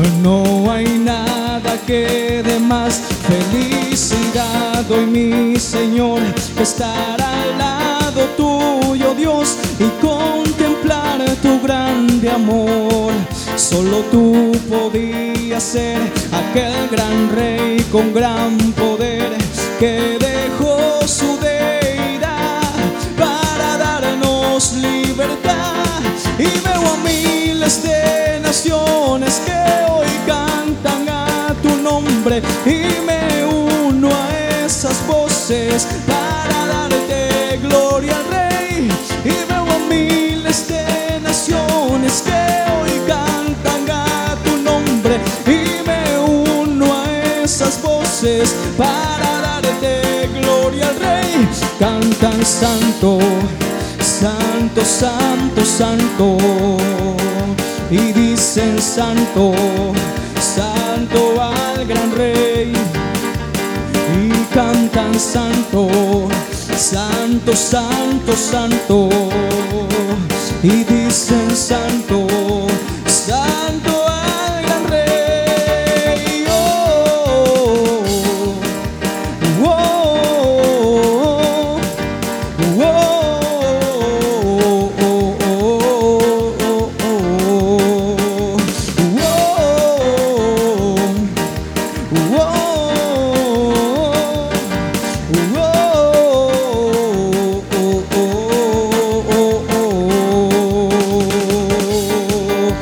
Pues no hay nada que dé más felicidad hoy mi Señor estará al. Solo tú podías ser aquel gran rey con gran poder que dejó su deidad para darnos libertad. Y veo a miles de naciones que hoy cantan a tu nombre y me uno a esas voces para darte gloria para darte gloria al Rey. Cantan santo, santo, santo, santo. Y dicen santo, santo al gran Rey y cantan santo, santo, santo, santo, y dicen santo,